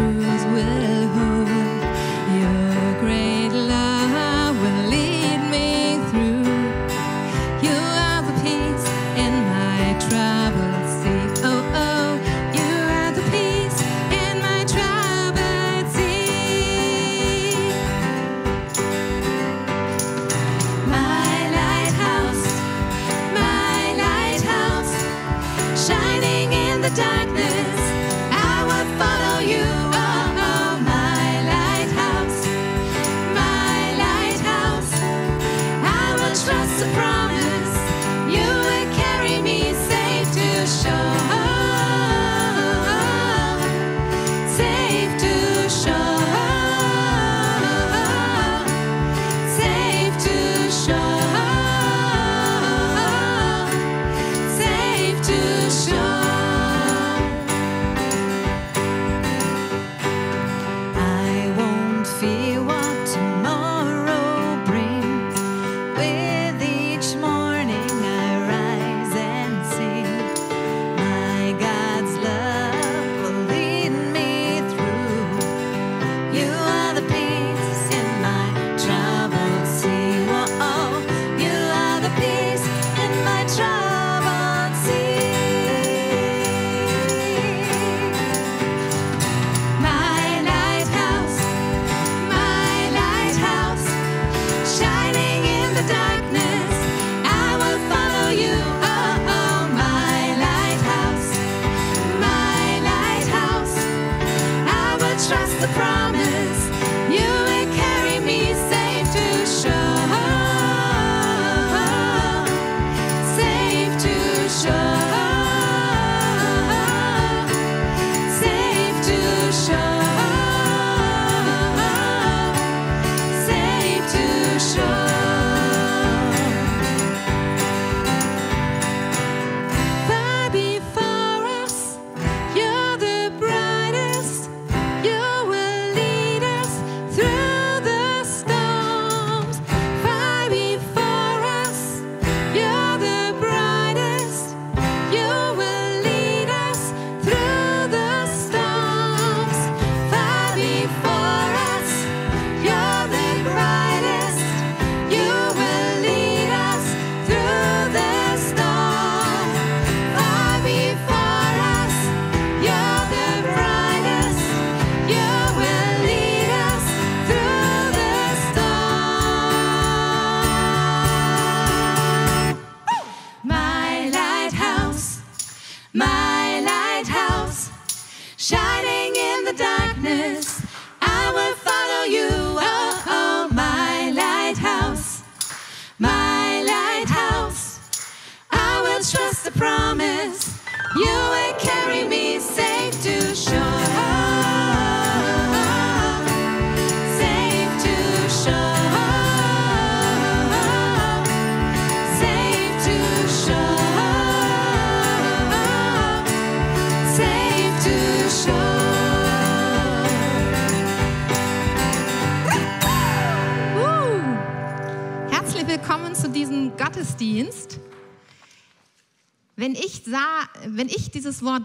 truth will hold.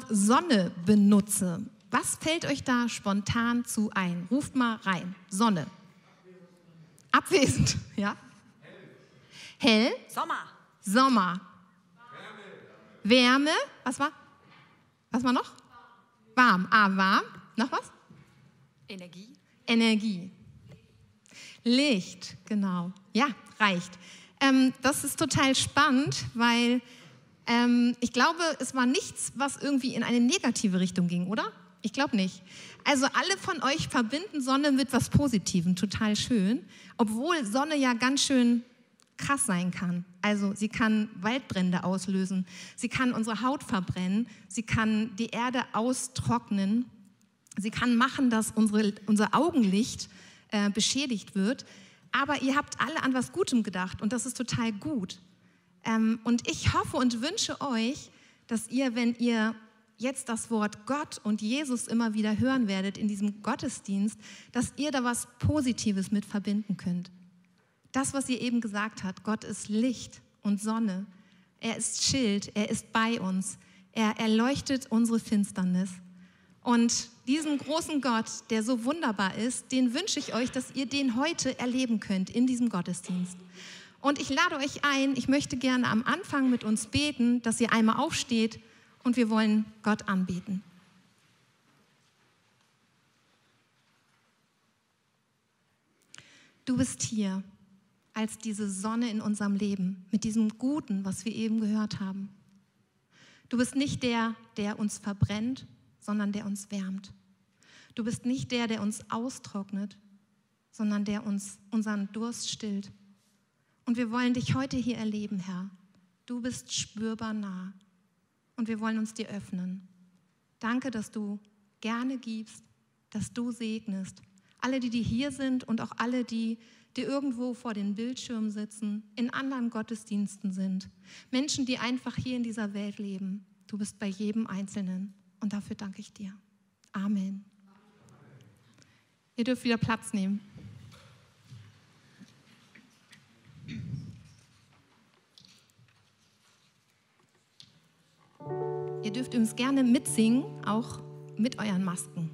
Wort Sonne benutze, was fällt euch da spontan zu ein? Ruft mal rein. Sonne. Abwesend, ja? Hell. Sommer. Sommer. Wärme. Was war? Was war noch? Warm. Ah, warm. Noch was? Energie. Energie. Licht, genau. Ja, reicht. Ähm, das ist total spannend, weil ähm, ich glaube, es war nichts, was irgendwie in eine negative Richtung ging, oder? Ich glaube nicht. Also alle von euch verbinden Sonne mit was Positivem, total schön. Obwohl Sonne ja ganz schön krass sein kann. Also sie kann Waldbrände auslösen, sie kann unsere Haut verbrennen, sie kann die Erde austrocknen, sie kann machen, dass unsere, unser Augenlicht äh, beschädigt wird. Aber ihr habt alle an was Gutem gedacht und das ist total gut. Ähm, und ich hoffe und wünsche euch, dass ihr, wenn ihr jetzt das Wort Gott und Jesus immer wieder hören werdet in diesem Gottesdienst, dass ihr da was Positives mit verbinden könnt. Das, was ihr eben gesagt habt, Gott ist Licht und Sonne. Er ist Schild, er ist bei uns. Er erleuchtet unsere Finsternis. Und diesen großen Gott, der so wunderbar ist, den wünsche ich euch, dass ihr den heute erleben könnt in diesem Gottesdienst. Und ich lade euch ein, ich möchte gerne am Anfang mit uns beten, dass ihr einmal aufsteht und wir wollen Gott anbeten. Du bist hier als diese Sonne in unserem Leben, mit diesem Guten, was wir eben gehört haben. Du bist nicht der, der uns verbrennt, sondern der uns wärmt. Du bist nicht der, der uns austrocknet, sondern der uns unseren Durst stillt. Und wir wollen dich heute hier erleben, Herr. Du bist spürbar nah und wir wollen uns dir öffnen. Danke, dass du gerne gibst, dass du segnest. Alle, die, die hier sind und auch alle, die, die irgendwo vor den Bildschirmen sitzen, in anderen Gottesdiensten sind. Menschen, die einfach hier in dieser Welt leben. Du bist bei jedem Einzelnen und dafür danke ich dir. Amen. Ihr dürft wieder Platz nehmen. Ihr dürft uns gerne mitsingen, auch mit euren Masken.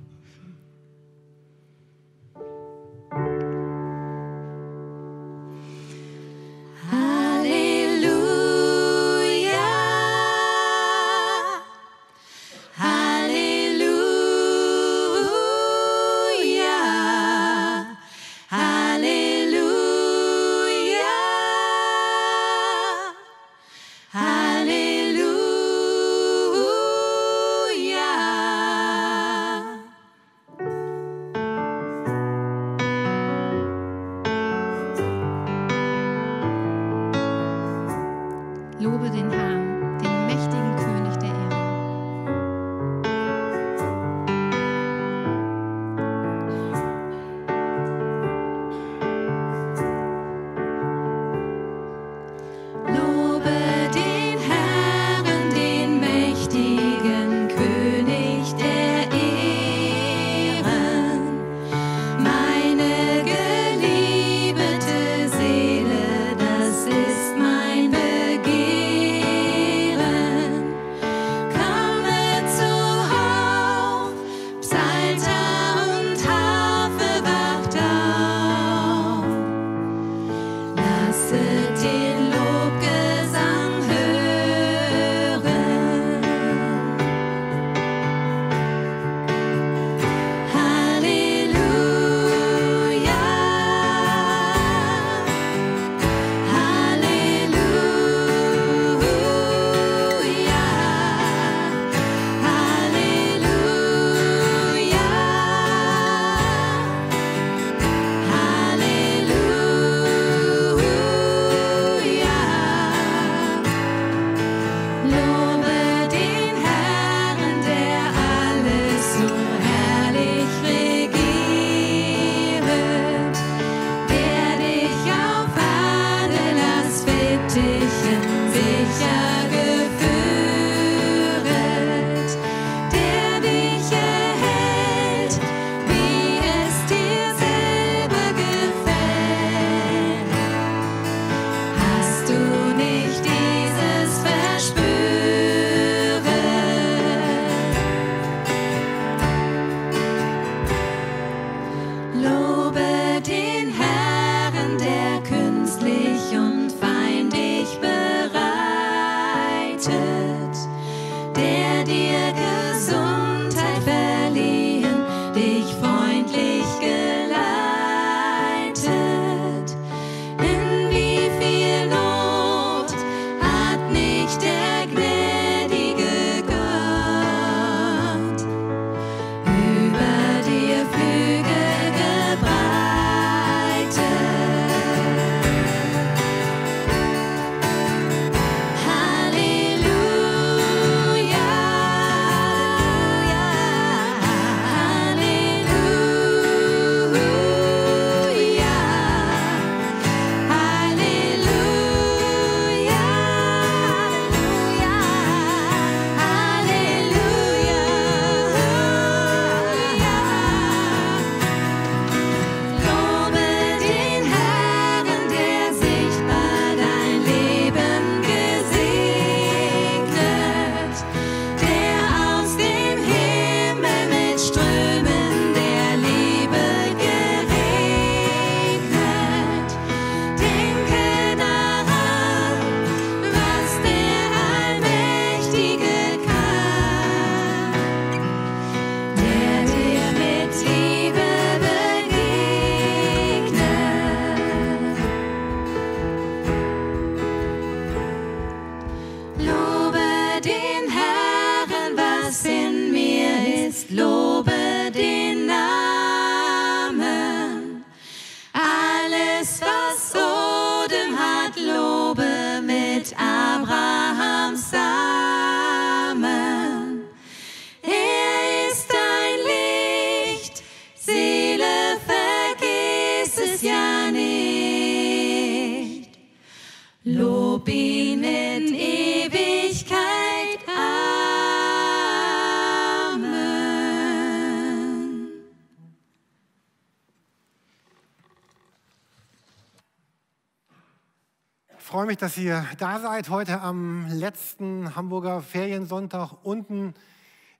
Dass ihr da seid. Heute am letzten Hamburger Feriensonntag unten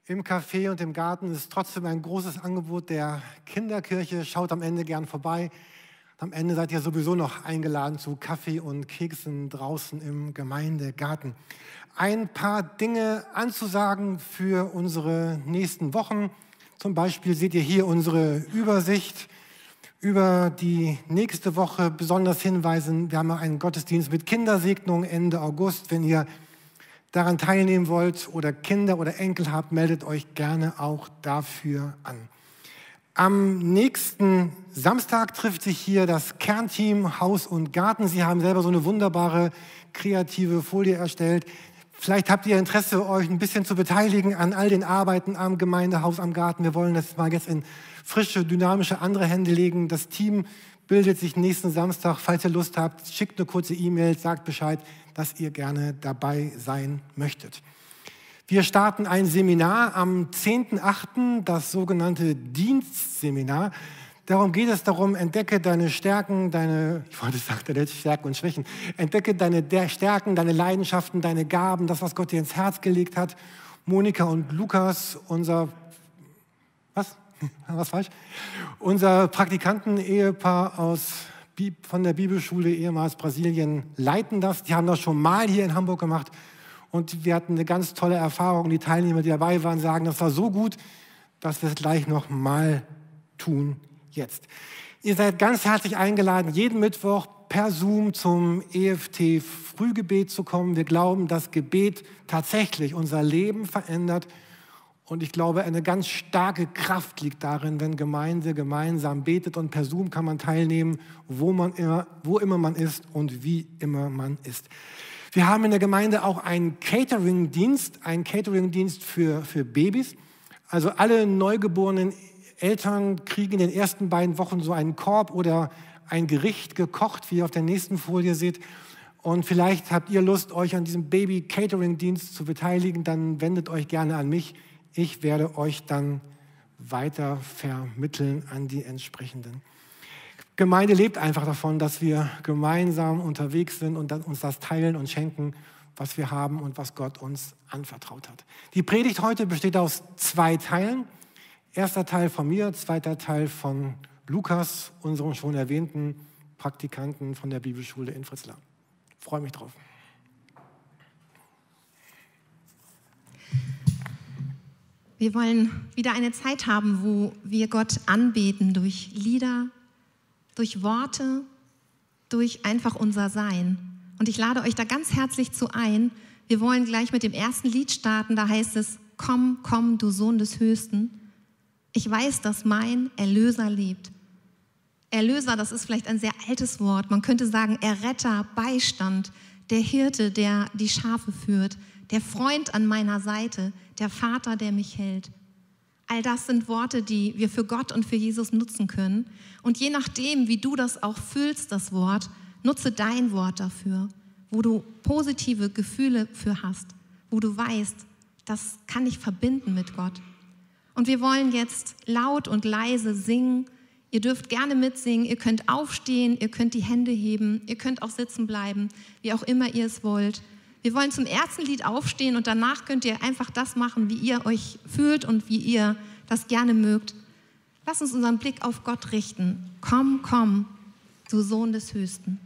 im Café und im Garten ist trotzdem ein großes Angebot der Kinderkirche. Schaut am Ende gern vorbei. Am Ende seid ihr sowieso noch eingeladen zu Kaffee und Keksen draußen im Gemeindegarten. Ein paar Dinge anzusagen für unsere nächsten Wochen. Zum Beispiel seht ihr hier unsere Übersicht über die nächste Woche besonders hinweisen. Wir haben einen Gottesdienst mit Kindersegnung Ende August. Wenn ihr daran teilnehmen wollt oder Kinder oder Enkel habt, meldet euch gerne auch dafür an. Am nächsten Samstag trifft sich hier das Kernteam Haus und Garten. Sie haben selber so eine wunderbare kreative Folie erstellt. Vielleicht habt ihr Interesse, euch ein bisschen zu beteiligen an all den Arbeiten am Gemeindehaus, am Garten. Wir wollen das mal jetzt in frische, dynamische andere Hände legen. Das Team bildet sich nächsten Samstag. Falls ihr Lust habt, schickt eine kurze E-Mail, sagt Bescheid, dass ihr gerne dabei sein möchtet. Wir starten ein Seminar am 10.8., das sogenannte Dienstseminar. Darum geht es darum, entdecke deine Stärken, deine, ich wollte sagen, deine Stärken und Schwächen. Entdecke deine Stärken, deine Leidenschaften, deine Gaben, das, was Gott dir ins Herz gelegt hat. Monika und Lukas, unser, was? Was falsch? Unser Praktikanten-Ehepaar aus, von der Bibelschule ehemals Brasilien leiten das. Die haben das schon mal hier in Hamburg gemacht und wir hatten eine ganz tolle Erfahrung. Die Teilnehmer, die dabei waren, sagen, das war so gut, dass wir es gleich noch mal tun jetzt. Ihr seid ganz herzlich eingeladen, jeden Mittwoch per Zoom zum EFT Frühgebet zu kommen. Wir glauben, dass Gebet tatsächlich unser Leben verändert. Und ich glaube, eine ganz starke Kraft liegt darin, wenn Gemeinde gemeinsam betet und per Zoom kann man teilnehmen, wo, man immer, wo immer man ist und wie immer man ist. Wir haben in der Gemeinde auch einen Catering-Dienst, einen Catering-Dienst für, für Babys. Also alle neugeborenen Eltern kriegen in den ersten beiden Wochen so einen Korb oder ein Gericht gekocht, wie ihr auf der nächsten Folie seht. Und vielleicht habt ihr Lust, euch an diesem Baby-Catering-Dienst zu beteiligen, dann wendet euch gerne an mich. Ich werde euch dann weiter vermitteln an die entsprechenden. Gemeinde lebt einfach davon, dass wir gemeinsam unterwegs sind und uns das teilen und schenken, was wir haben und was Gott uns anvertraut hat. Die Predigt heute besteht aus zwei Teilen. Erster Teil von mir, zweiter Teil von Lukas, unserem schon erwähnten Praktikanten von der Bibelschule in Fritzlar. Freue mich drauf. Wir wollen wieder eine Zeit haben, wo wir Gott anbeten durch Lieder, durch Worte, durch einfach unser Sein. Und ich lade euch da ganz herzlich zu ein. Wir wollen gleich mit dem ersten Lied starten. Da heißt es, komm, komm, du Sohn des Höchsten. Ich weiß, dass mein Erlöser lebt. Erlöser, das ist vielleicht ein sehr altes Wort. Man könnte sagen Erretter, Beistand, der Hirte, der die Schafe führt, der Freund an meiner Seite, der Vater, der mich hält. All das sind Worte, die wir für Gott und für Jesus nutzen können. Und je nachdem, wie du das auch fühlst, das Wort, nutze dein Wort dafür, wo du positive Gefühle für hast, wo du weißt, das kann ich verbinden mit Gott. Und wir wollen jetzt laut und leise singen. Ihr dürft gerne mitsingen, ihr könnt aufstehen, ihr könnt die Hände heben, ihr könnt auch sitzen bleiben, wie auch immer ihr es wollt. Wir wollen zum ersten Lied aufstehen und danach könnt ihr einfach das machen, wie ihr euch fühlt und wie ihr das gerne mögt. Lass uns unseren Blick auf Gott richten. Komm, komm, du Sohn des Höchsten.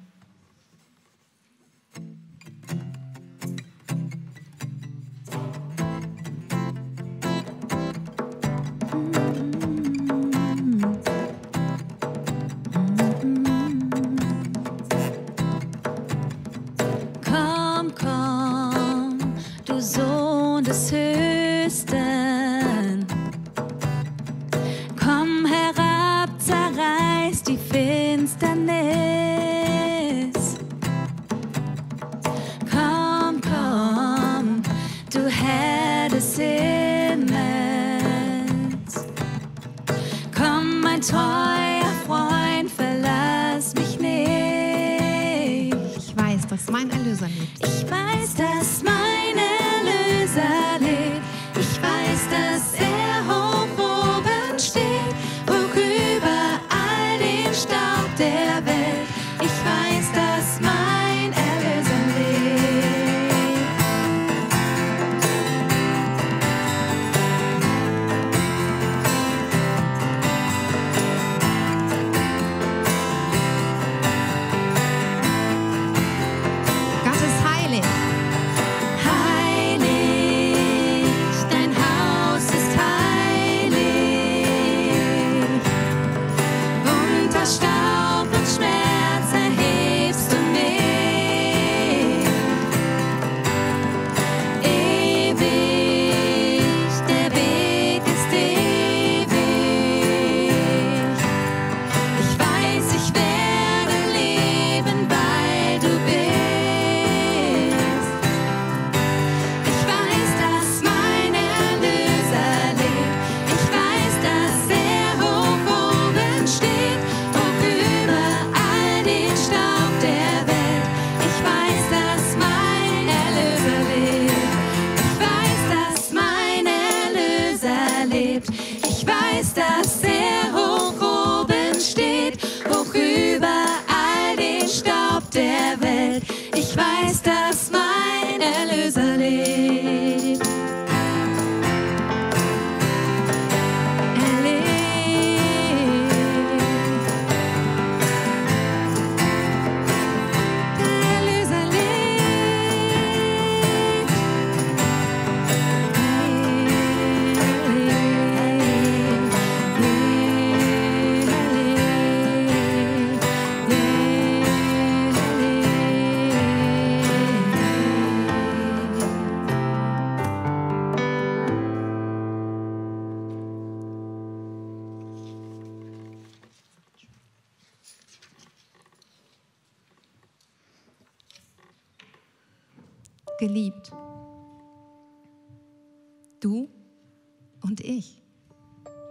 Und ich.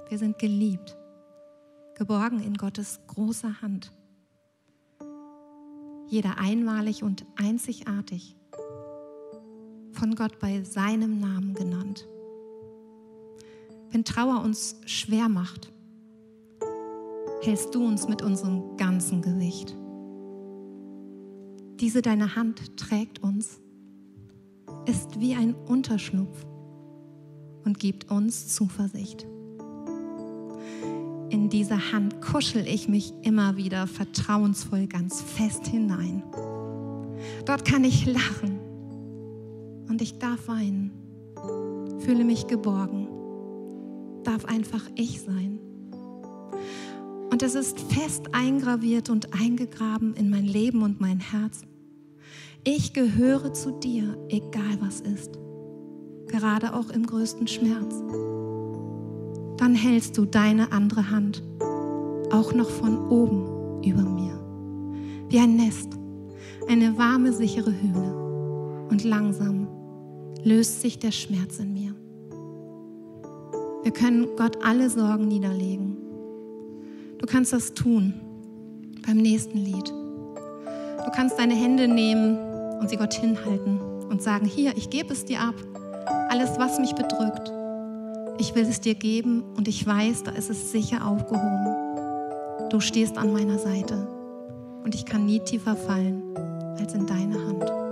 Wir sind geliebt. Geborgen in Gottes großer Hand. Jeder einmalig und einzigartig. Von Gott bei seinem Namen genannt. Wenn Trauer uns schwer macht, hältst du uns mit unserem ganzen Gewicht. Diese deine Hand trägt uns, ist wie ein Unterschlupf und gibt uns Zuversicht. In diese Hand kuschel ich mich immer wieder vertrauensvoll ganz fest hinein. Dort kann ich lachen und ich darf weinen, fühle mich geborgen, darf einfach ich sein. Und es ist fest eingraviert und eingegraben in mein Leben und mein Herz. Ich gehöre zu dir, egal was ist, gerade auch im größten Schmerz. Dann hältst du deine andere Hand auch noch von oben über mir, wie ein Nest, eine warme, sichere Höhle. Und langsam löst sich der Schmerz in mir. Wir können Gott alle Sorgen niederlegen. Du kannst das tun beim nächsten Lied. Du kannst deine Hände nehmen und sie Gott hinhalten und sagen, hier, ich gebe es dir ab. Alles, was mich bedrückt, ich will es dir geben und ich weiß, da ist es sicher aufgehoben. Du stehst an meiner Seite und ich kann nie tiefer fallen als in deine Hand.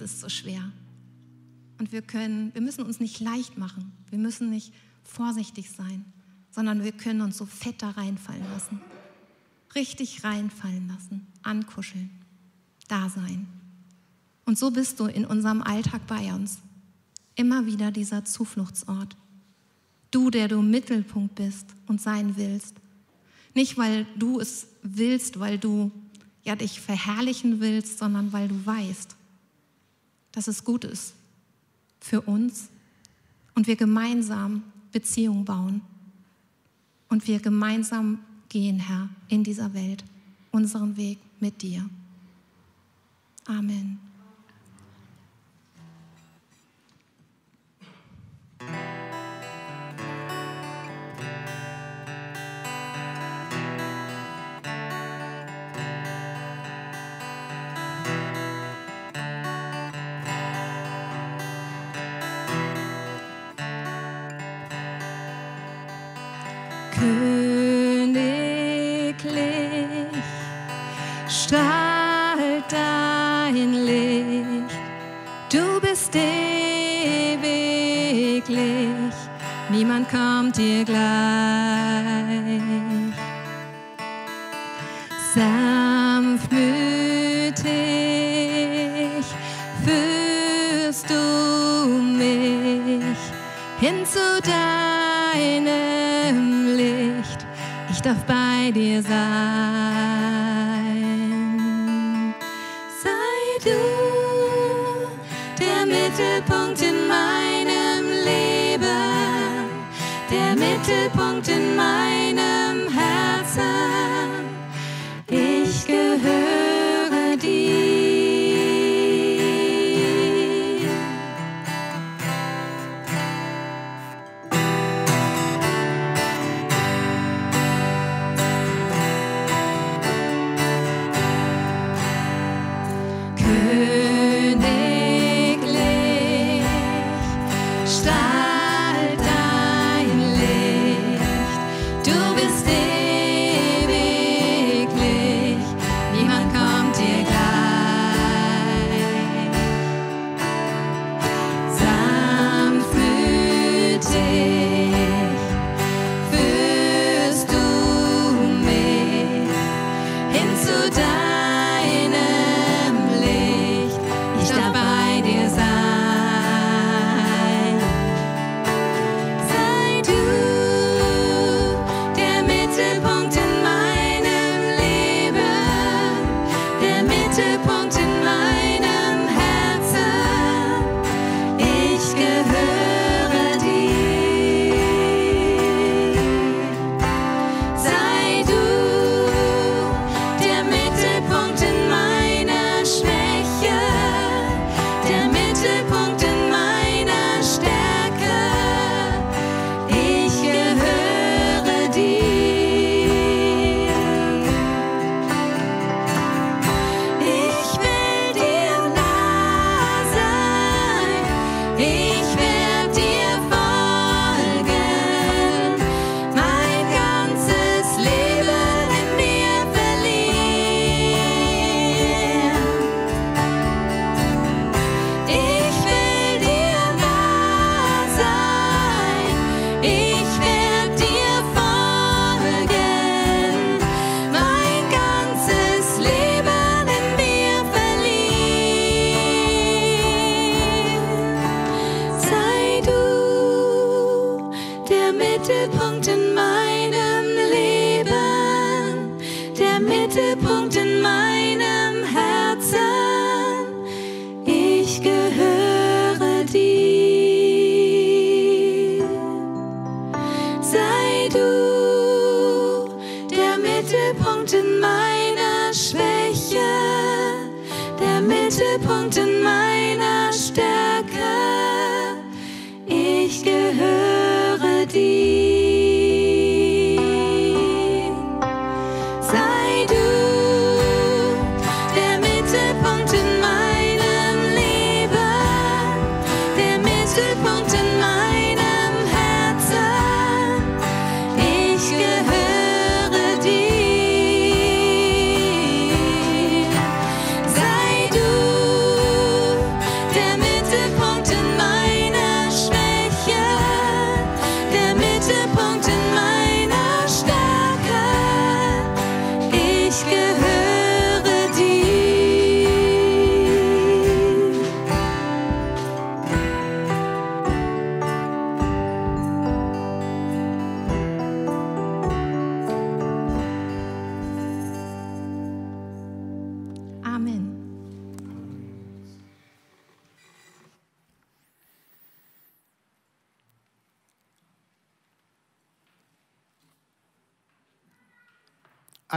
Nichts ist so schwer. Und wir können, wir müssen uns nicht leicht machen. Wir müssen nicht vorsichtig sein, sondern wir können uns so fett da reinfallen lassen. Richtig reinfallen lassen, ankuscheln, da sein. Und so bist du in unserem Alltag bei uns. Immer wieder dieser Zufluchtsort. Du, der du Mittelpunkt bist und sein willst. Nicht, weil du es willst, weil du ja, dich verherrlichen willst, sondern weil du weißt, dass es gut ist für uns und wir gemeinsam Beziehung bauen und wir gemeinsam gehen, Herr, in dieser Welt, unseren Weg mit dir. Amen.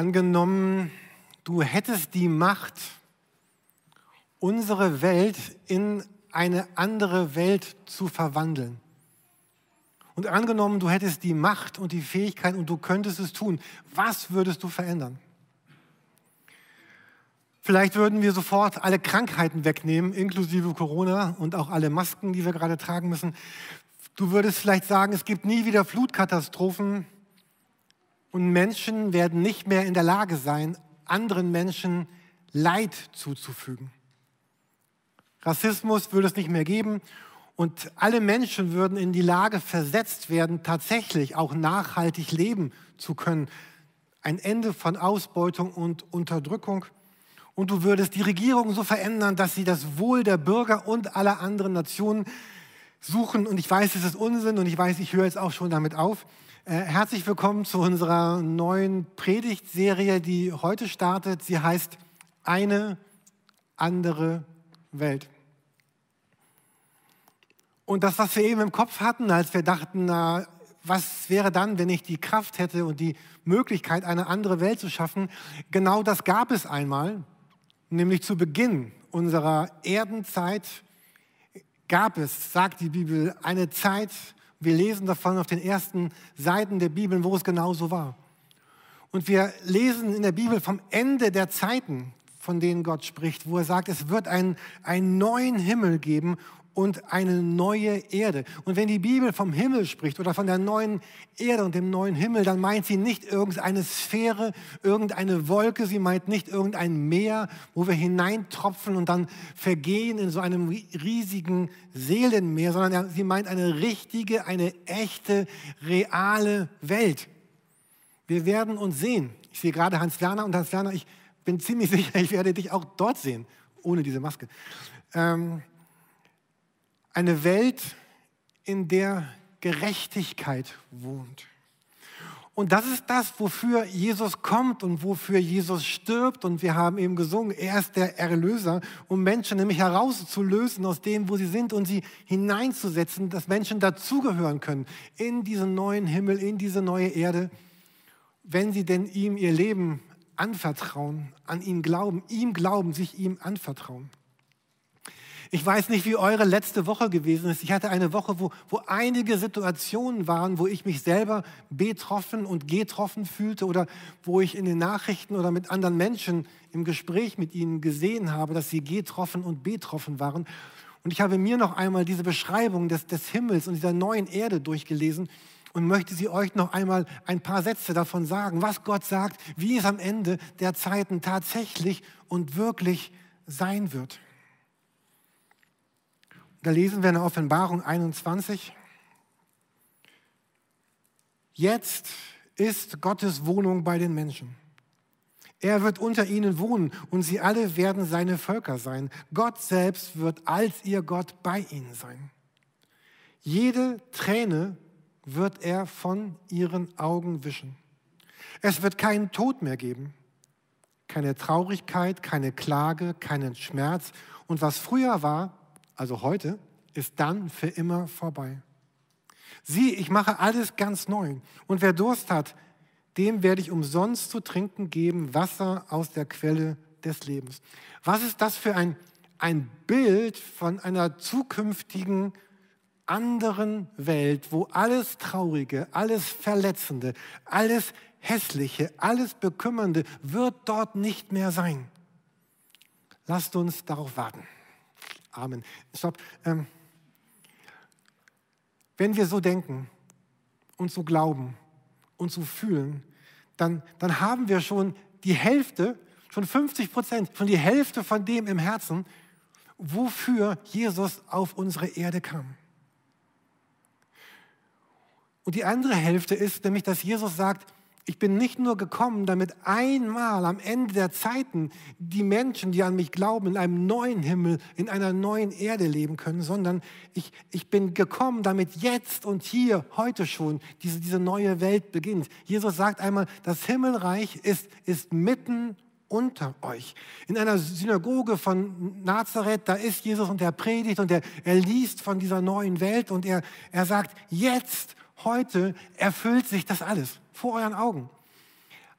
Angenommen, du hättest die Macht, unsere Welt in eine andere Welt zu verwandeln. Und angenommen, du hättest die Macht und die Fähigkeit und du könntest es tun, was würdest du verändern? Vielleicht würden wir sofort alle Krankheiten wegnehmen, inklusive Corona und auch alle Masken, die wir gerade tragen müssen. Du würdest vielleicht sagen, es gibt nie wieder Flutkatastrophen und Menschen werden nicht mehr in der Lage sein, anderen Menschen Leid zuzufügen. Rassismus würde es nicht mehr geben und alle Menschen würden in die Lage versetzt werden, tatsächlich auch nachhaltig leben zu können. Ein Ende von Ausbeutung und Unterdrückung. Und du würdest die Regierung so verändern, dass sie das Wohl der Bürger und aller anderen Nationen suchen. Und ich weiß, es ist Unsinn und ich weiß, ich höre jetzt auch schon damit auf. Äh, herzlich willkommen zu unserer neuen Predigtserie, die heute startet. Sie heißt Eine andere Welt. Und das, was wir eben im Kopf hatten, als wir dachten, na, was wäre dann, wenn ich die Kraft hätte und die Möglichkeit, eine andere Welt zu schaffen, genau das gab es einmal, nämlich zu Beginn unserer Erdenzeit gab es, sagt die Bibel, eine Zeit, wir lesen davon auf den ersten Seiten der Bibel, wo es genauso war. Und wir lesen in der Bibel vom Ende der Zeiten, von denen Gott spricht, wo er sagt, es wird einen, einen neuen Himmel geben und eine neue Erde. Und wenn die Bibel vom Himmel spricht oder von der neuen Erde und dem neuen Himmel, dann meint sie nicht irgendeine Sphäre, irgendeine Wolke, sie meint nicht irgendein Meer, wo wir hineintropfen und dann vergehen in so einem riesigen Seelenmeer, sondern sie meint eine richtige, eine echte, reale Welt. Wir werden uns sehen. Ich sehe gerade Hans Werner und Hans Werner, ich bin ziemlich sicher, ich werde dich auch dort sehen, ohne diese Maske. Ähm, eine Welt, in der Gerechtigkeit wohnt. Und das ist das, wofür Jesus kommt und wofür Jesus stirbt. Und wir haben eben gesungen, er ist der Erlöser, um Menschen nämlich herauszulösen aus dem, wo sie sind und sie hineinzusetzen, dass Menschen dazugehören können in diesen neuen Himmel, in diese neue Erde, wenn sie denn ihm ihr Leben anvertrauen, an ihn glauben, ihm glauben, sich ihm anvertrauen. Ich weiß nicht, wie eure letzte Woche gewesen ist. Ich hatte eine Woche, wo, wo einige Situationen waren, wo ich mich selber betroffen und getroffen fühlte oder wo ich in den Nachrichten oder mit anderen Menschen im Gespräch mit ihnen gesehen habe, dass sie getroffen und betroffen waren. Und ich habe mir noch einmal diese Beschreibung des, des Himmels und dieser neuen Erde durchgelesen und möchte sie euch noch einmal ein paar Sätze davon sagen, was Gott sagt, wie es am Ende der Zeiten tatsächlich und wirklich sein wird. Da lesen wir in der Offenbarung 21. Jetzt ist Gottes Wohnung bei den Menschen. Er wird unter ihnen wohnen und sie alle werden seine Völker sein. Gott selbst wird als ihr Gott bei ihnen sein. Jede Träne wird er von ihren Augen wischen. Es wird keinen Tod mehr geben, keine Traurigkeit, keine Klage, keinen Schmerz. Und was früher war, also heute, ist dann für immer vorbei. Sieh, ich mache alles ganz neu. Und wer Durst hat, dem werde ich umsonst zu trinken geben, Wasser aus der Quelle des Lebens. Was ist das für ein, ein Bild von einer zukünftigen anderen Welt, wo alles Traurige, alles Verletzende, alles Hässliche, alles Bekümmernde wird dort nicht mehr sein. Lasst uns darauf warten. Amen. Stopp. Ähm, wenn wir so denken und so glauben und so fühlen, dann, dann haben wir schon die Hälfte, schon 50 Prozent, schon die Hälfte von dem im Herzen, wofür Jesus auf unsere Erde kam. Und die andere Hälfte ist nämlich, dass Jesus sagt, ich bin nicht nur gekommen, damit einmal am Ende der Zeiten die Menschen, die an mich glauben, in einem neuen Himmel, in einer neuen Erde leben können, sondern ich, ich bin gekommen, damit jetzt und hier, heute schon, diese, diese neue Welt beginnt. Jesus sagt einmal, das Himmelreich ist, ist mitten unter euch. In einer Synagoge von Nazareth, da ist Jesus und er predigt und er, er liest von dieser neuen Welt und er, er sagt, jetzt, heute erfüllt sich das alles vor euren Augen.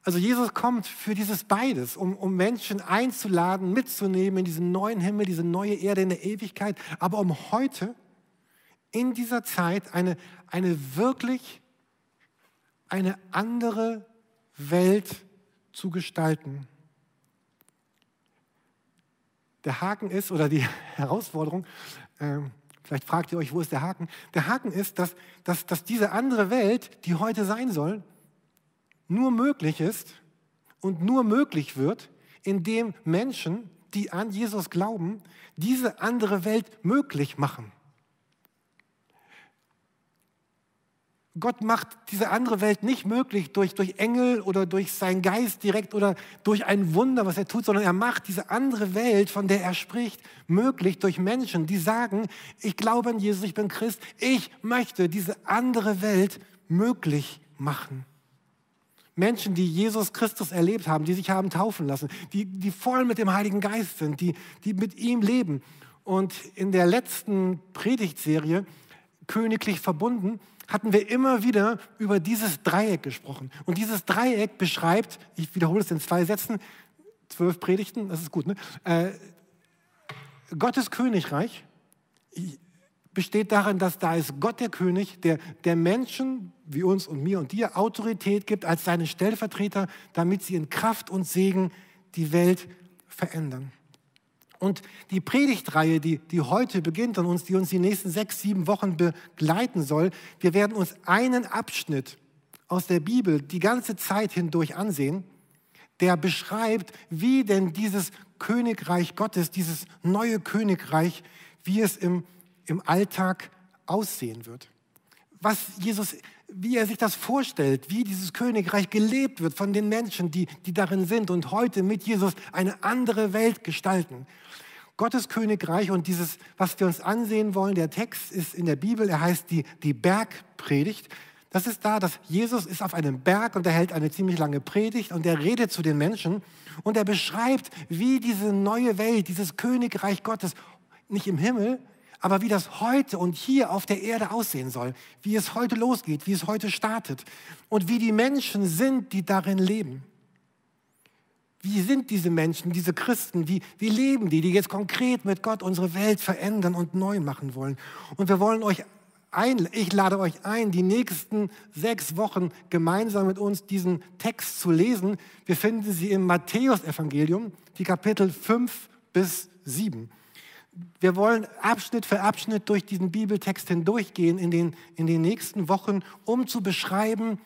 Also Jesus kommt für dieses beides, um, um Menschen einzuladen, mitzunehmen in diesen neuen Himmel, diese neue Erde in der Ewigkeit, aber um heute in dieser Zeit eine, eine wirklich eine andere Welt zu gestalten. Der Haken ist, oder die Herausforderung, äh, vielleicht fragt ihr euch, wo ist der Haken? Der Haken ist, dass, dass, dass diese andere Welt, die heute sein soll, nur möglich ist und nur möglich wird, indem Menschen, die an Jesus glauben, diese andere Welt möglich machen. Gott macht diese andere Welt nicht möglich durch, durch Engel oder durch seinen Geist direkt oder durch ein Wunder, was er tut, sondern er macht diese andere Welt, von der er spricht, möglich durch Menschen, die sagen, ich glaube an Jesus, ich bin Christ, ich möchte diese andere Welt möglich machen. Menschen, die Jesus Christus erlebt haben, die sich haben taufen lassen, die, die voll mit dem Heiligen Geist sind, die, die mit ihm leben. Und in der letzten Predigtserie, Königlich verbunden, hatten wir immer wieder über dieses Dreieck gesprochen. Und dieses Dreieck beschreibt, ich wiederhole es in zwei Sätzen, zwölf Predigten, das ist gut, ne? Äh, Gottes Königreich besteht darin, dass da ist Gott der König, der, der Menschen wie uns und mir und dir Autorität gibt als seine Stellvertreter, damit sie in Kraft und Segen die Welt verändern. Und die Predigtreihe, die, die heute beginnt und uns, die uns die nächsten sechs, sieben Wochen begleiten soll, wir werden uns einen Abschnitt aus der Bibel die ganze Zeit hindurch ansehen, der beschreibt, wie denn dieses Königreich Gottes, dieses neue Königreich, wie es im im Alltag aussehen wird. Was Jesus, wie er sich das vorstellt, wie dieses Königreich gelebt wird von den Menschen, die, die darin sind und heute mit Jesus eine andere Welt gestalten. Gottes Königreich und dieses, was wir uns ansehen wollen, der Text ist in der Bibel, er heißt die, die Bergpredigt. Das ist da, dass Jesus ist auf einem Berg und er hält eine ziemlich lange Predigt und er redet zu den Menschen und er beschreibt, wie diese neue Welt, dieses Königreich Gottes, nicht im Himmel, aber wie das heute und hier auf der Erde aussehen soll, wie es heute losgeht, wie es heute startet und wie die Menschen sind, die darin leben. Wie sind diese Menschen, diese Christen, wie, wie leben die, die jetzt konkret mit Gott unsere Welt verändern und neu machen wollen? Und wir wollen euch ein, ich lade euch ein, die nächsten sechs Wochen gemeinsam mit uns diesen Text zu lesen. Wir finden sie im Matthäusevangelium, die Kapitel 5 bis 7 wir wollen Abschnitt für Abschnitt durch diesen Bibeltext hindurchgehen in den, in den nächsten Wochen, um zu beschreiben,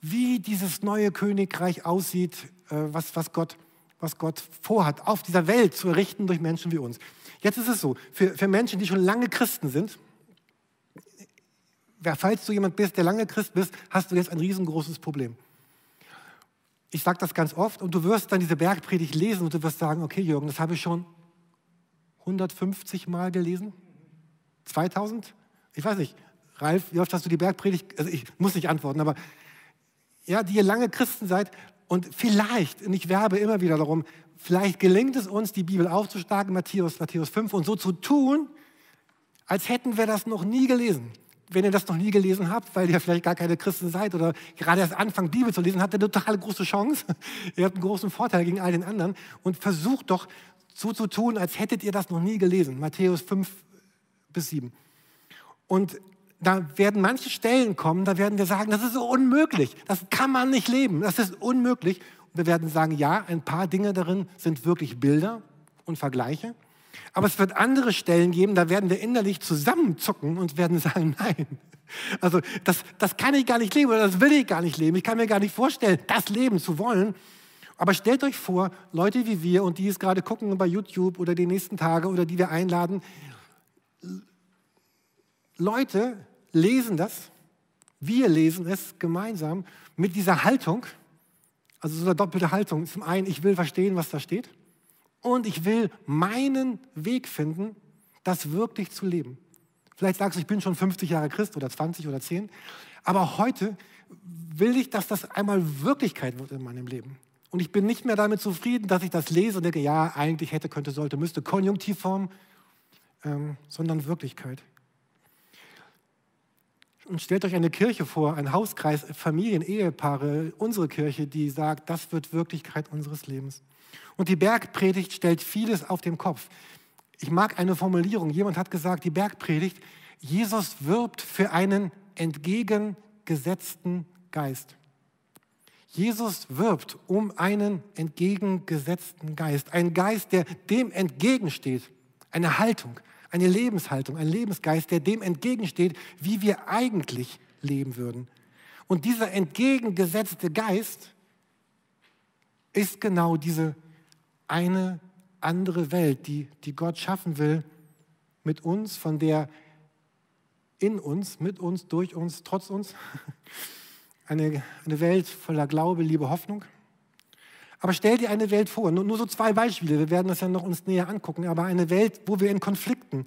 wie dieses neue Königreich aussieht, äh, was, was, Gott, was Gott vorhat, auf dieser Welt zu errichten durch Menschen wie uns. Jetzt ist es so, für, für Menschen, die schon lange Christen sind, falls du jemand bist, der lange Christ bist, hast du jetzt ein riesengroßes Problem. Ich sage das ganz oft und du wirst dann diese Bergpredigt lesen und du wirst sagen, okay Jürgen, das habe ich schon 150 Mal gelesen? 2000? Ich weiß nicht. Ralf, wie oft hast du die Bergpredigt? Also ich muss nicht antworten, aber ja, die ihr lange Christen seid und vielleicht, und ich werbe immer wieder darum, vielleicht gelingt es uns, die Bibel aufzuschlagen, Matthäus, Matthäus 5, und so zu tun, als hätten wir das noch nie gelesen. Wenn ihr das noch nie gelesen habt, weil ihr vielleicht gar keine Christen seid oder gerade erst anfangt, Bibel zu lesen, habt ihr eine total große Chance. ihr habt einen großen Vorteil gegen all den anderen und versucht doch so zu tun, als hättet ihr das noch nie gelesen. Matthäus 5 bis 7. Und da werden manche Stellen kommen, da werden wir sagen, das ist so unmöglich, das kann man nicht leben, das ist unmöglich. Und wir werden sagen, ja, ein paar Dinge darin sind wirklich Bilder und Vergleiche. Aber es wird andere Stellen geben, da werden wir innerlich zusammenzucken und werden sagen, nein. Also das, das kann ich gar nicht leben oder das will ich gar nicht leben. Ich kann mir gar nicht vorstellen, das leben zu wollen. Aber stellt euch vor, Leute wie wir und die es gerade gucken bei YouTube oder die nächsten Tage oder die wir einladen, Leute lesen das, wir lesen es gemeinsam mit dieser Haltung, also so eine doppelte Haltung. Zum einen, ich will verstehen, was da steht und ich will meinen Weg finden, das wirklich zu leben. Vielleicht sagst du, ich bin schon 50 Jahre Christ oder 20 oder 10, aber heute will ich, dass das einmal Wirklichkeit wird in meinem Leben. Und ich bin nicht mehr damit zufrieden, dass ich das lese und denke, ja, eigentlich hätte, könnte, sollte, müsste, Konjunktivform, ähm, sondern Wirklichkeit. Und stellt euch eine Kirche vor, ein Hauskreis, Familien, Ehepaare, unsere Kirche, die sagt, das wird Wirklichkeit unseres Lebens. Und die Bergpredigt stellt vieles auf den Kopf. Ich mag eine Formulierung. Jemand hat gesagt, die Bergpredigt, Jesus wirbt für einen entgegengesetzten Geist. Jesus wirbt um einen entgegengesetzten Geist. Ein Geist, der dem entgegensteht. Eine Haltung, eine Lebenshaltung, ein Lebensgeist, der dem entgegensteht, wie wir eigentlich leben würden. Und dieser entgegengesetzte Geist ist genau diese eine andere Welt, die, die Gott schaffen will mit uns, von der in uns, mit uns, durch uns, trotz uns. Eine, eine Welt voller Glaube, Liebe, Hoffnung. Aber stell dir eine Welt vor, nur, nur so zwei Beispiele, wir werden das ja noch uns näher angucken, aber eine Welt, wo wir in Konflikten,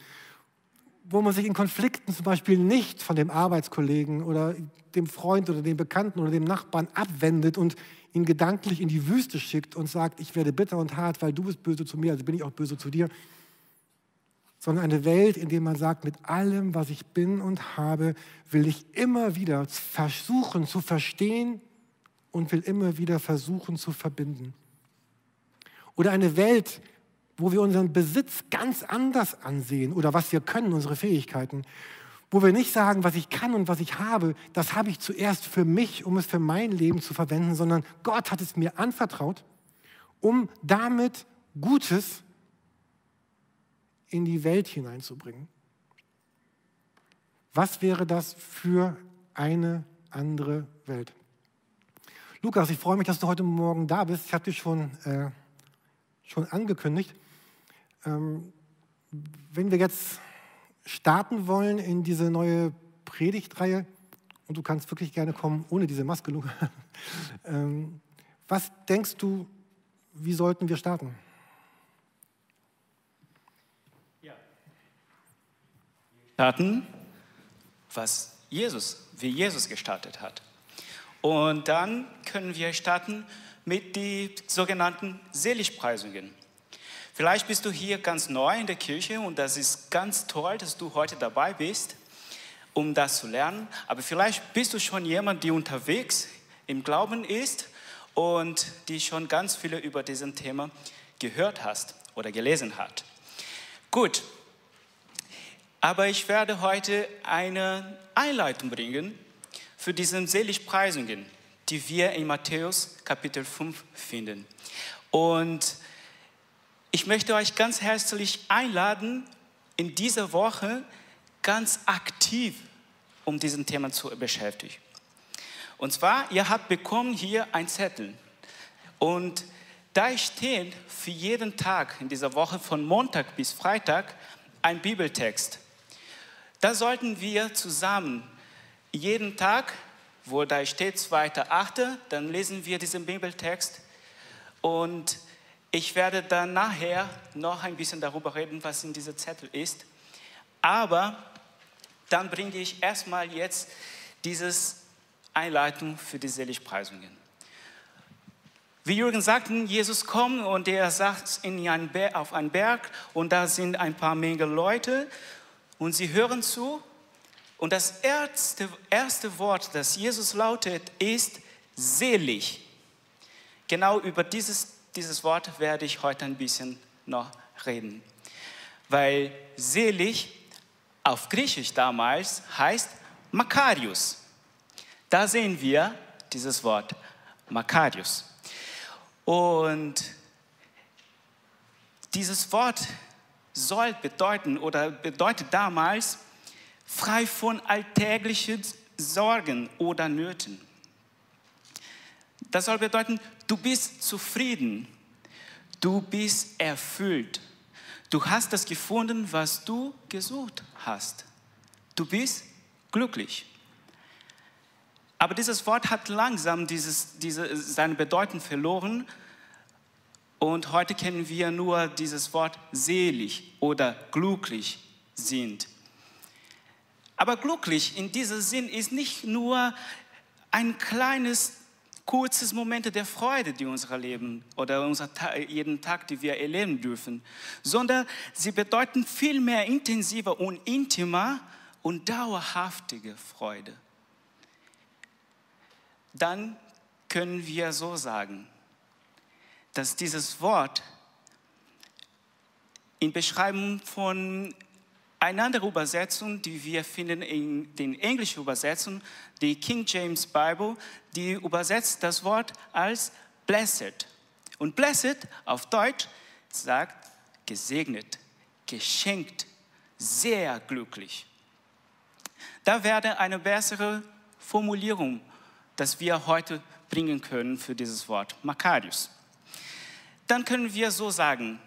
wo man sich in Konflikten zum Beispiel nicht von dem Arbeitskollegen oder dem Freund oder dem Bekannten oder dem Nachbarn abwendet und ihn gedanklich in die Wüste schickt und sagt, ich werde bitter und hart, weil du bist böse zu mir, also bin ich auch böse zu dir. Sondern eine Welt, in der man sagt, mit allem, was ich bin und habe, will ich immer wieder versuchen zu verstehen und will immer wieder versuchen zu verbinden. Oder eine Welt, wo wir unseren Besitz ganz anders ansehen oder was wir können, unsere Fähigkeiten wo wir nicht sagen, was ich kann und was ich habe, das habe ich zuerst für mich, um es für mein Leben zu verwenden, sondern Gott hat es mir anvertraut, um damit Gutes in die Welt hineinzubringen. Was wäre das für eine andere Welt? Lukas, ich freue mich, dass du heute Morgen da bist. Ich habe dich schon, äh, schon angekündigt. Ähm, wenn wir jetzt starten wollen in diese neue Predigtreihe, und du kannst wirklich gerne kommen ohne diese Maske, Luca. ähm, was denkst du, wie sollten wir starten? Ja. Starten, was Jesus, wie Jesus gestartet hat. Und dann können wir starten mit den sogenannten Seligpreisungen. Vielleicht bist du hier ganz neu in der Kirche und das ist ganz toll, dass du heute dabei bist, um das zu lernen. Aber vielleicht bist du schon jemand, der unterwegs im Glauben ist und die schon ganz viele über diesen Thema gehört hast oder gelesen hat. Gut, aber ich werde heute eine Einleitung bringen für diese Seligpreisungen, die wir in Matthäus Kapitel 5 finden. Und ich möchte euch ganz herzlich einladen, in dieser Woche ganz aktiv um diesen Thema zu beschäftigen. Und zwar, ihr habt bekommen hier ein Zettel und da steht für jeden Tag in dieser Woche von Montag bis Freitag ein Bibeltext. Da sollten wir zusammen jeden Tag, wo da steht 2.8., dann lesen wir diesen Bibeltext und ich werde dann nachher noch ein bisschen darüber reden, was in dieser Zettel ist. Aber dann bringe ich erstmal jetzt dieses Einleitung für die Seligpreisungen. Wie Jürgen sagte, Jesus kommt und er sagt in einen Berg, auf einen Berg und da sind ein paar Menge Leute und sie hören zu. Und das erste, erste Wort, das Jesus lautet, ist selig. Genau über dieses dieses Wort werde ich heute ein bisschen noch reden. Weil selig auf Griechisch damals heißt Makarius. Da sehen wir dieses Wort Makarius. Und dieses Wort soll bedeuten oder bedeutet damals frei von alltäglichen Sorgen oder Nöten. Das soll bedeuten, du bist zufrieden, du bist erfüllt, du hast das gefunden, was du gesucht hast. Du bist glücklich. Aber dieses Wort hat langsam dieses, diese, seine Bedeutung verloren und heute kennen wir nur dieses Wort selig oder glücklich sind. Aber glücklich in diesem Sinn ist nicht nur ein kleines, kurzes Moment der Freude, die unser Leben oder unser jeden Tag, die wir erleben dürfen, sondern sie bedeuten viel mehr intensiver und intimer und dauerhaftige Freude. Dann können wir so sagen, dass dieses Wort in Beschreibung von einer anderen Übersetzung, die wir finden in den englischen Übersetzungen, die King James Bible, die übersetzt das Wort als blessed. Und blessed auf Deutsch sagt gesegnet, geschenkt, sehr glücklich. Da wäre eine bessere Formulierung, dass wir heute bringen können für dieses Wort Makarius dann können wir so sagen,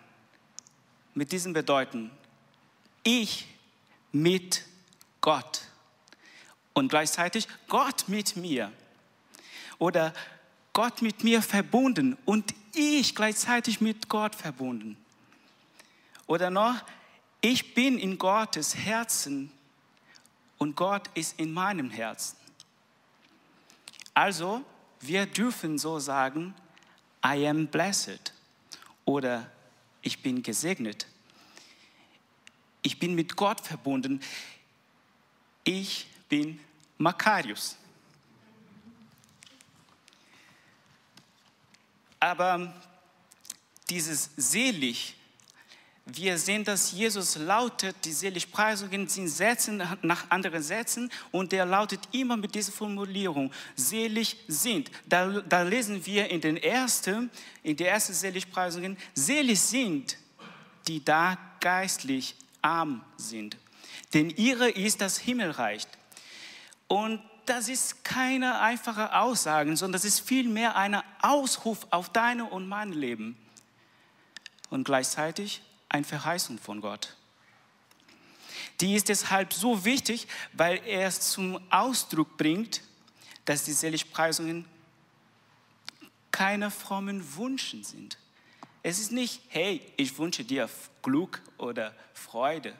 mit diesem Bedeuten, ich mit Gott und gleichzeitig Gott mit mir oder Gott mit mir verbunden und ich gleichzeitig mit Gott verbunden. Oder noch, ich bin in Gottes Herzen und Gott ist in meinem Herzen. Also, wir dürfen so sagen, I am blessed oder ich bin gesegnet. Ich bin mit Gott verbunden. Ich bin Makarius. Aber dieses selig wir sehen, dass Jesus lautet, die Seligpreisungen sind Sätzen nach anderen Sätzen und der lautet immer mit dieser Formulierung, selig sind. Da, da lesen wir in den ersten, in der ersten Seligpreisungen, selig sind, die da geistlich arm sind. Denn ihre ist das Himmelreich. Und das ist keine einfache Aussage, sondern das ist vielmehr ein Ausruf auf deine und mein Leben. Und gleichzeitig eine Verheißung von Gott. Die ist deshalb so wichtig, weil er es zum Ausdruck bringt, dass die Seligpreisungen keine frommen Wünschen sind. Es ist nicht, hey, ich wünsche dir Glück oder Freude.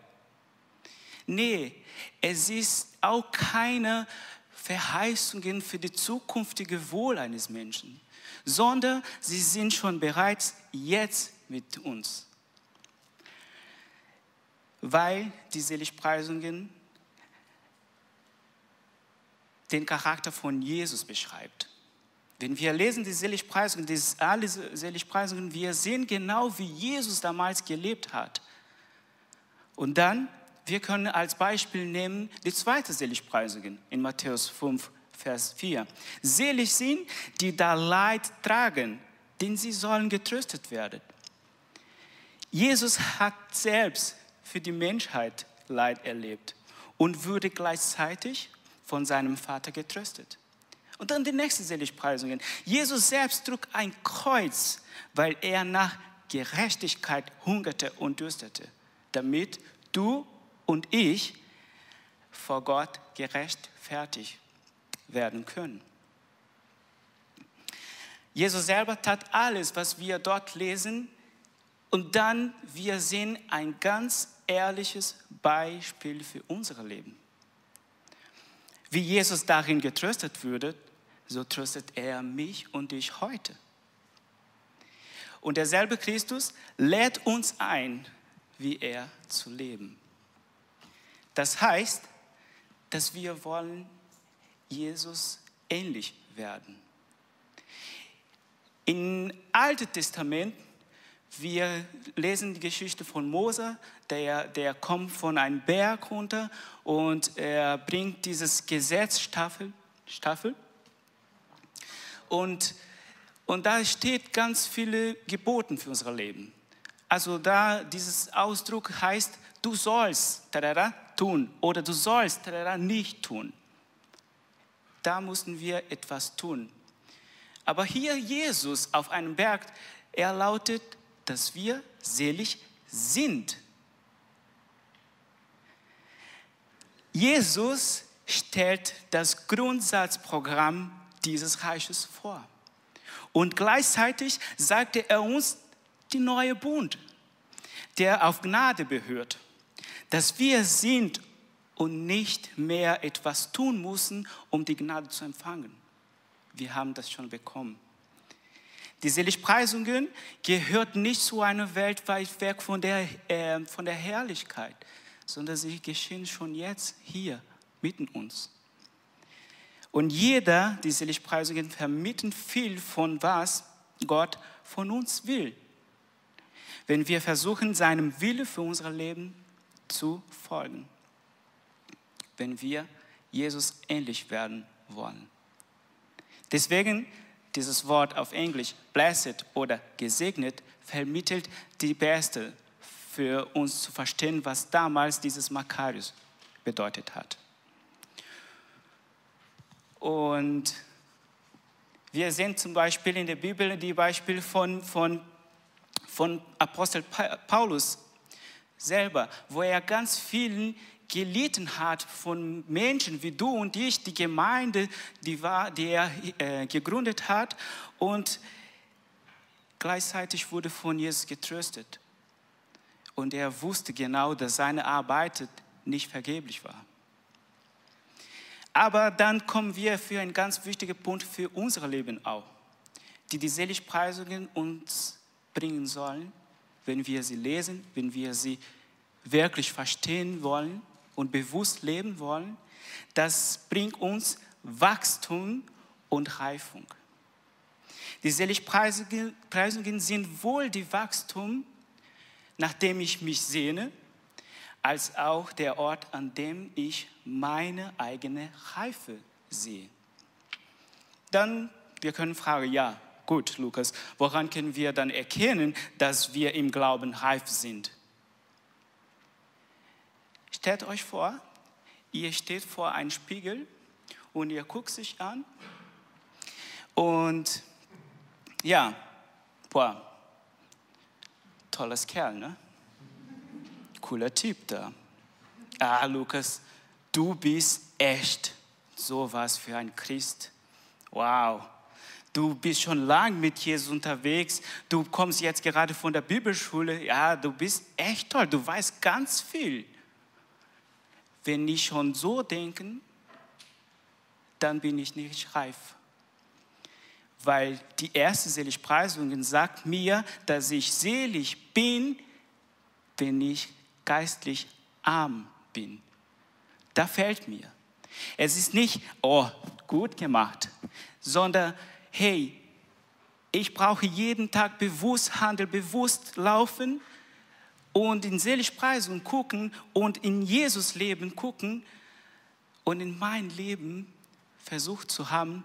Nee, es ist auch keine Verheißungen für die zukünftige Wohl eines Menschen, sondern sie sind schon bereits jetzt mit uns weil die Seligpreisungen den Charakter von Jesus beschreibt. Wenn wir lesen die Seligpreisungen, die alle Seligpreisungen, wir sehen genau, wie Jesus damals gelebt hat. Und dann, wir können als Beispiel nehmen die zweite Seligpreisung in Matthäus 5, Vers 4. Selig sind, die da Leid tragen, denn sie sollen getröstet werden. Jesus hat selbst für die Menschheit Leid erlebt und wurde gleichzeitig von seinem Vater getröstet. Und dann die nächste Seligpreisungen. Jesus selbst trug ein Kreuz, weil er nach Gerechtigkeit hungerte und dürstete, damit du und ich vor Gott gerechtfertigt werden können. Jesus selber tat alles, was wir dort lesen, und dann wir sehen ein ganz ehrliches Beispiel für unser Leben. Wie Jesus darin getröstet würde, so tröstet er mich und dich heute. Und derselbe Christus lädt uns ein, wie er zu leben. Das heißt, dass wir wollen Jesus ähnlich werden. Im Alten Testament wir lesen die Geschichte von Mose, der, der kommt von einem Berg runter und er bringt dieses Gesetz Staffel, Staffel. Und, und da steht ganz viele Geboten für unser Leben. Also da dieses Ausdruck heißt, du sollst tadada, tun oder du sollst tadada, nicht tun. Da mussten wir etwas tun. Aber hier Jesus auf einem Berg, er lautet, dass wir selig sind. Jesus stellt das Grundsatzprogramm dieses Reiches vor. Und gleichzeitig sagte er uns die neue Bund, der auf Gnade behört, dass wir sind und nicht mehr etwas tun müssen, um die Gnade zu empfangen. Wir haben das schon bekommen. Die Seligpreisungen gehört nicht zu einer Welt weit weg von der, äh, von der Herrlichkeit, sondern sie geschehen schon jetzt hier mitten uns. Und jeder, die Seligpreisungen vermitteln viel von was Gott von uns will. Wenn wir versuchen, seinem Wille für unser Leben zu folgen. Wenn wir Jesus ähnlich werden wollen. Deswegen dieses Wort auf Englisch, blessed oder gesegnet, vermittelt die Beste für uns zu verstehen, was damals dieses Makarius bedeutet hat. Und wir sehen zum Beispiel in der Bibel die Beispiele von, von, von Apostel Paulus selber, wo er ganz vielen gelitten hat von Menschen wie du und ich, die Gemeinde, die, war, die er äh, gegründet hat und gleichzeitig wurde von Jesus getröstet. Und er wusste genau, dass seine Arbeit nicht vergeblich war. Aber dann kommen wir für einen ganz wichtigen Punkt für unser Leben auch, die die Seligpreisungen uns bringen sollen, wenn wir sie lesen, wenn wir sie wirklich verstehen wollen und bewusst leben wollen, das bringt uns Wachstum und Reifung. Die Seligpreisungen sind wohl die Wachstum, nach dem ich mich sehne, als auch der Ort, an dem ich meine eigene Reife sehe. Dann, wir können fragen, ja, gut, Lukas, woran können wir dann erkennen, dass wir im Glauben reif sind? Stellt euch vor, ihr steht vor einem Spiegel und ihr guckt sich an und ja, boah, tolles Kerl, ne? Cooler Typ da. Ah, Lukas, du bist echt sowas für ein Christ. Wow. Du bist schon lange mit Jesus unterwegs. Du kommst jetzt gerade von der Bibelschule. Ja, du bist echt toll. Du weißt ganz viel. Wenn ich schon so denken, dann bin ich nicht reif. Weil die erste Seligpreisung sagt mir, dass ich selig bin, wenn ich geistlich arm bin. Da fällt mir. Es ist nicht, oh, gut gemacht, sondern, hey, ich brauche jeden Tag bewusst handeln, bewusst laufen und in Seligpreisung gucken und in Jesus Leben gucken und in mein Leben versucht zu haben,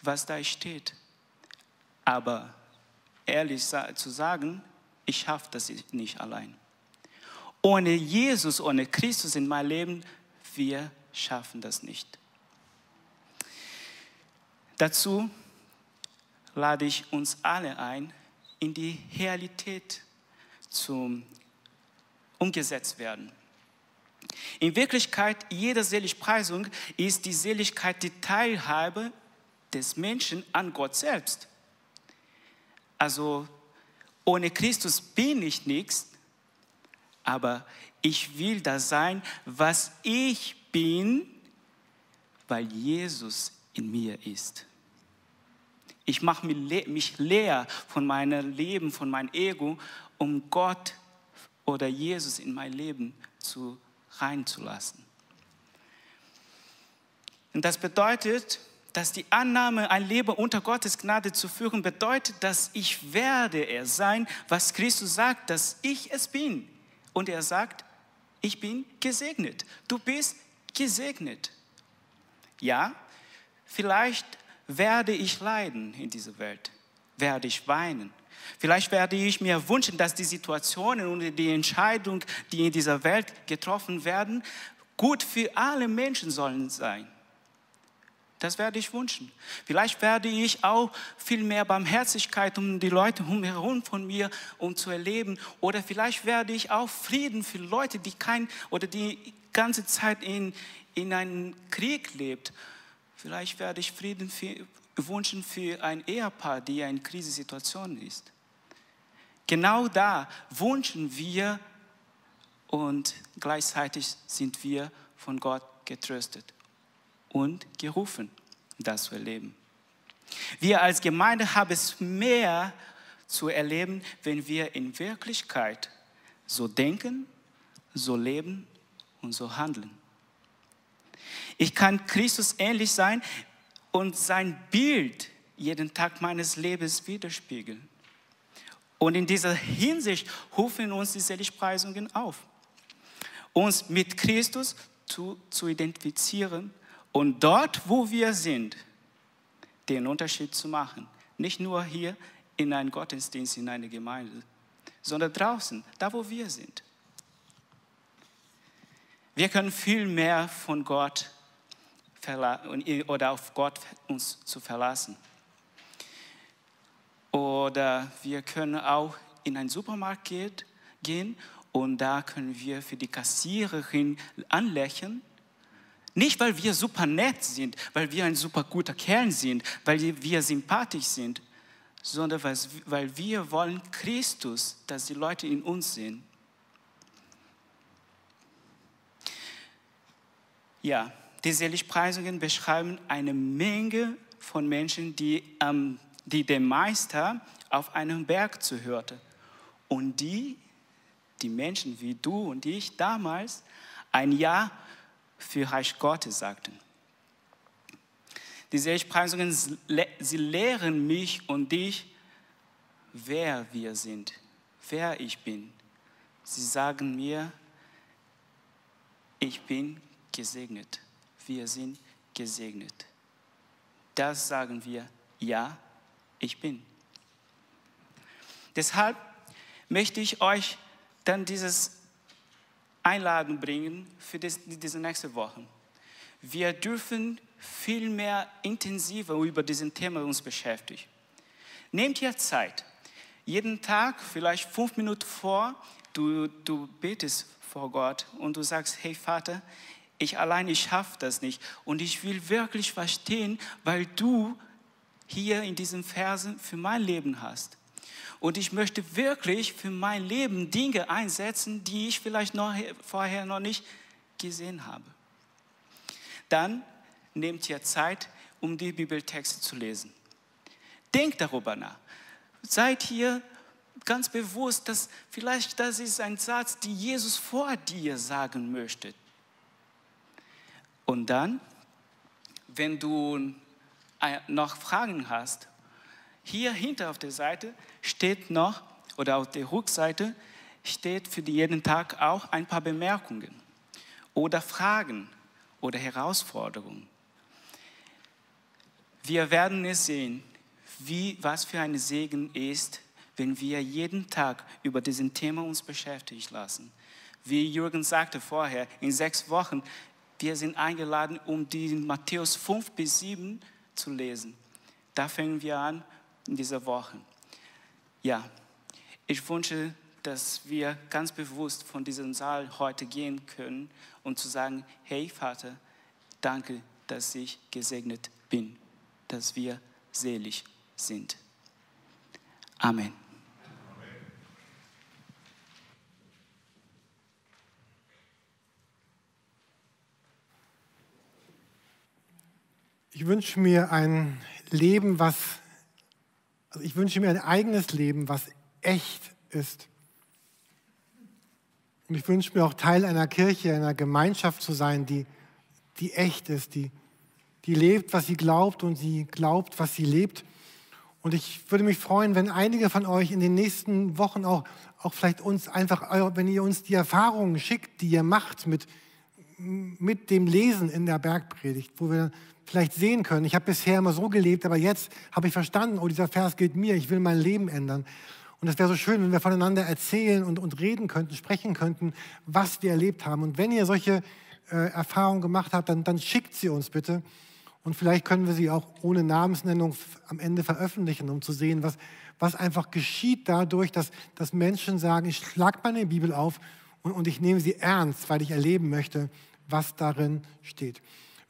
was da steht. Aber ehrlich zu sagen, ich schaffe das nicht allein. Ohne Jesus, ohne Christus in meinem Leben, wir schaffen das nicht. Dazu lade ich uns alle ein, in die Realität zum, umgesetzt werden. In Wirklichkeit, jede Seligpreisung ist die Seligkeit, die Teilhabe des Menschen an Gott selbst. Also ohne Christus bin ich nichts, aber ich will das sein, was ich bin, weil Jesus in mir ist. Ich mache mich leer von meinem Leben, von meinem Ego um Gott oder Jesus in mein Leben zu reinzulassen. Und das bedeutet, dass die Annahme, ein Leben unter Gottes Gnade zu führen, bedeutet, dass ich werde er sein, was Christus sagt, dass ich es bin. Und er sagt, ich bin gesegnet. Du bist gesegnet. Ja, vielleicht werde ich leiden in dieser Welt, werde ich weinen. Vielleicht werde ich mir wünschen, dass die Situationen und die Entscheidungen, die in dieser Welt getroffen werden, gut für alle Menschen sollen sein. Das werde ich wünschen. Vielleicht werde ich auch viel mehr Barmherzigkeit um die Leute herum von mir um zu erleben. Oder vielleicht werde ich auch Frieden für Leute, die kein oder die ganze Zeit in, in einem Krieg lebt. Vielleicht werde ich Frieden für, wünschen für ein Ehepaar, die in Krisensituation ist. Genau da wünschen wir und gleichzeitig sind wir von Gott getröstet und gerufen, das zu erleben. Wir als Gemeinde haben es mehr zu erleben, wenn wir in Wirklichkeit so denken, so leben und so handeln. Ich kann Christus ähnlich sein und sein Bild jeden Tag meines Lebens widerspiegeln. Und in dieser Hinsicht rufen uns die Seligpreisungen auf, uns mit Christus zu, zu identifizieren und dort, wo wir sind, den Unterschied zu machen. Nicht nur hier in einem Gottesdienst, in einer Gemeinde, sondern draußen, da wo wir sind. Wir können viel mehr von Gott oder auf Gott uns zu verlassen. Oder wir können auch in einen Supermarkt gehen und da können wir für die Kassiererin anlächeln nicht, weil wir super nett sind, weil wir ein super guter Kerl sind, weil wir sympathisch sind, sondern weil wir wollen Christus, dass die Leute in uns sehen. Ja, die Seligpreisungen beschreiben eine Menge von Menschen, die, ähm, die den Meister auf einem Berg zuhörte. Und die, die Menschen wie du und ich damals, ein Jahr für Reich Gottes sagten. Die Seligpreisungen, sie lehren mich und dich, wer wir sind, wer ich bin. Sie sagen mir, ich bin gesegnet. Wir sind gesegnet. Das sagen wir, ja, ich bin. Deshalb möchte ich euch dann dieses Einladung bringen für diese nächste Woche. Wir dürfen viel mehr intensiver über diesen Thema uns beschäftigen. Nehmt ihr Zeit. Jeden Tag, vielleicht fünf Minuten vor, du, du betest vor Gott und du sagst, hey Vater, ich allein, ich schaffe das nicht. Und ich will wirklich verstehen, weil du hier in diesen Versen für mein Leben hast. Und ich möchte wirklich für mein Leben Dinge einsetzen, die ich vielleicht noch, vorher noch nicht gesehen habe. Dann nehmt ihr Zeit, um die Bibeltexte zu lesen. Denkt darüber nach. Seid hier ganz bewusst, dass vielleicht das ist ein Satz, den Jesus vor dir sagen möchte. Und dann, wenn du noch Fragen hast, hier hinter auf der Seite steht noch, oder auf der Rückseite steht für jeden Tag auch ein paar Bemerkungen oder Fragen oder Herausforderungen. Wir werden es sehen, wie, was für ein Segen ist, wenn wir jeden Tag über diesen Thema uns beschäftigen lassen. Wie Jürgen sagte vorher, in sechs Wochen, wir sind eingeladen, um die Matthäus 5 bis 7 zu lesen. Da fangen wir an in dieser Woche. Ja, ich wünsche, dass wir ganz bewusst von diesem Saal heute gehen können und zu sagen, hey Vater, danke, dass ich gesegnet bin, dass wir selig sind. Amen. Ich wünsche mir ein Leben, was also ich wünsche mir ein eigenes Leben, was echt ist. Und ich wünsche mir auch Teil einer Kirche, einer Gemeinschaft zu sein, die, die echt ist, die, die lebt, was sie glaubt und sie glaubt, was sie lebt. Und ich würde mich freuen, wenn einige von euch in den nächsten Wochen auch, auch vielleicht uns einfach, wenn ihr uns die Erfahrungen schickt, die ihr macht mit, mit dem Lesen in der Bergpredigt, wo wir vielleicht sehen können, ich habe bisher immer so gelebt, aber jetzt habe ich verstanden, oh, dieser Vers gilt mir, ich will mein Leben ändern. Und es wäre so schön, wenn wir voneinander erzählen und, und reden könnten, sprechen könnten, was wir erlebt haben. Und wenn ihr solche äh, Erfahrungen gemacht habt, dann, dann schickt sie uns bitte. Und vielleicht können wir sie auch ohne Namensnennung am Ende veröffentlichen, um zu sehen, was, was einfach geschieht dadurch, dass, dass Menschen sagen, ich schlage meine Bibel auf und, und ich nehme sie ernst, weil ich erleben möchte, was darin steht.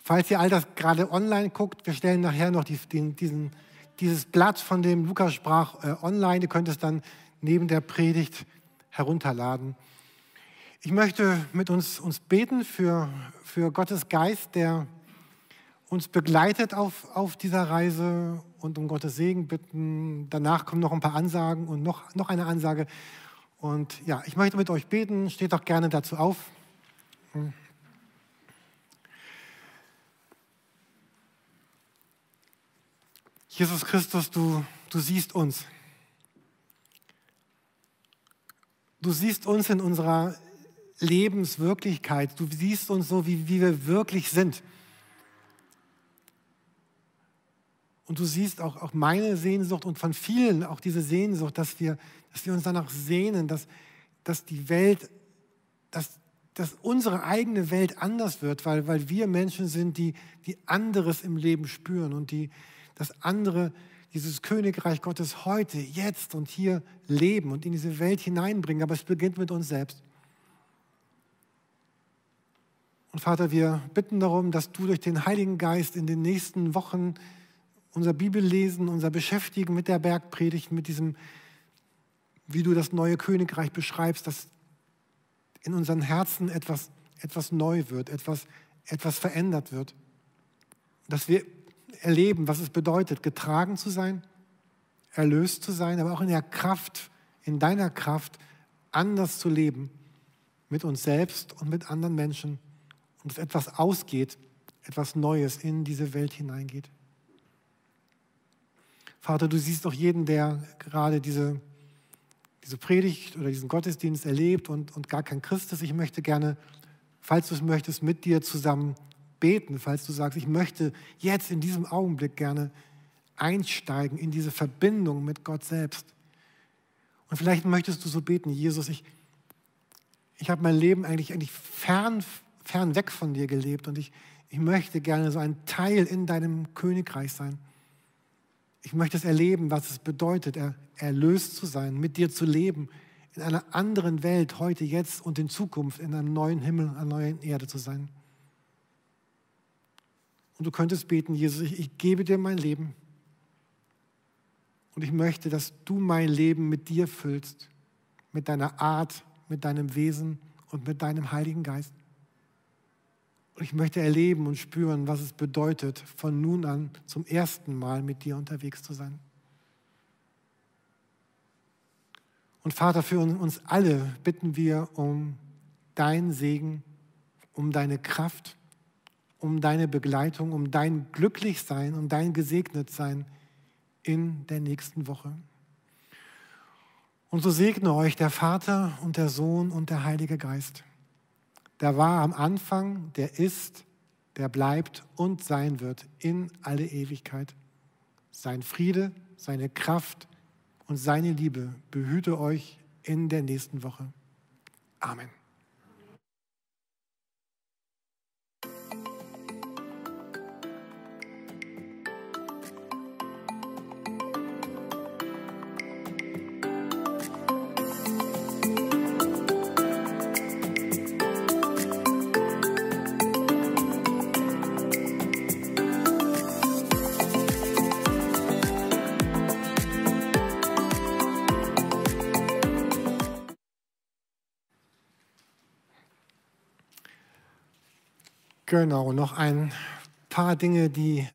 Falls ihr all das gerade online guckt, wir stellen nachher noch die, den, diesen, dieses Blatt, von dem Lukas sprach, äh, online. Ihr könnt es dann neben der Predigt herunterladen. Ich möchte mit uns, uns beten für, für Gottes Geist, der uns begleitet auf, auf dieser Reise und um Gottes Segen bitten. Danach kommen noch ein paar Ansagen und noch, noch eine Ansage. Und ja, ich möchte mit euch beten. Steht doch gerne dazu auf. Jesus Christus, du, du siehst uns. Du siehst uns in unserer Lebenswirklichkeit. Du siehst uns so, wie, wie wir wirklich sind. Und du siehst auch, auch meine Sehnsucht und von vielen auch diese Sehnsucht, dass wir, dass wir uns danach sehnen, dass, dass die Welt, dass, dass unsere eigene Welt anders wird, weil, weil wir Menschen sind, die, die anderes im Leben spüren und die das andere, dieses Königreich Gottes heute, jetzt und hier leben und in diese Welt hineinbringen. Aber es beginnt mit uns selbst. Und Vater, wir bitten darum, dass du durch den Heiligen Geist in den nächsten Wochen unser Bibellesen, unser Beschäftigen mit der Bergpredigt, mit diesem, wie du das neue Königreich beschreibst, dass in unseren Herzen etwas, etwas neu wird, etwas, etwas verändert wird. Dass wir erleben, was es bedeutet, getragen zu sein, erlöst zu sein, aber auch in der Kraft, in deiner Kraft, anders zu leben mit uns selbst und mit anderen Menschen und dass etwas ausgeht, etwas Neues in diese Welt hineingeht. Vater, du siehst auch jeden, der gerade diese, diese Predigt oder diesen Gottesdienst erlebt und, und gar kein Christ ist. Ich möchte gerne, falls du es möchtest, mit dir zusammen beten, falls du sagst, ich möchte jetzt in diesem Augenblick gerne einsteigen in diese Verbindung mit Gott selbst. Und vielleicht möchtest du so beten, Jesus, ich, ich habe mein Leben eigentlich, eigentlich fern, fern weg von dir gelebt und ich, ich möchte gerne so ein Teil in deinem Königreich sein. Ich möchte es erleben, was es bedeutet, er, erlöst zu sein, mit dir zu leben, in einer anderen Welt, heute, jetzt und in Zukunft, in einem neuen Himmel, einer neuen Erde zu sein. Und du könntest beten, Jesus, ich, gebe dir mein Leben. Und ich möchte, dass du mein Leben mit dir füllst, mit deiner Art, mit deinem Wesen und mit deinem Heiligen Geist. Und ich möchte erleben und spüren, was es bedeutet, von nun an zum ersten Mal mit dir unterwegs zu sein. Und Vater, für uns alle bitten wir um deinen Segen, um deine Kraft um deine Begleitung, um dein Glücklichsein, um dein Gesegnetsein in der nächsten Woche. Und so segne euch der Vater und der Sohn und der Heilige Geist. Der war am Anfang, der ist, der bleibt und sein wird in alle Ewigkeit. Sein Friede, seine Kraft und seine Liebe behüte euch in der nächsten Woche. Amen. Genau, noch ein paar Dinge, die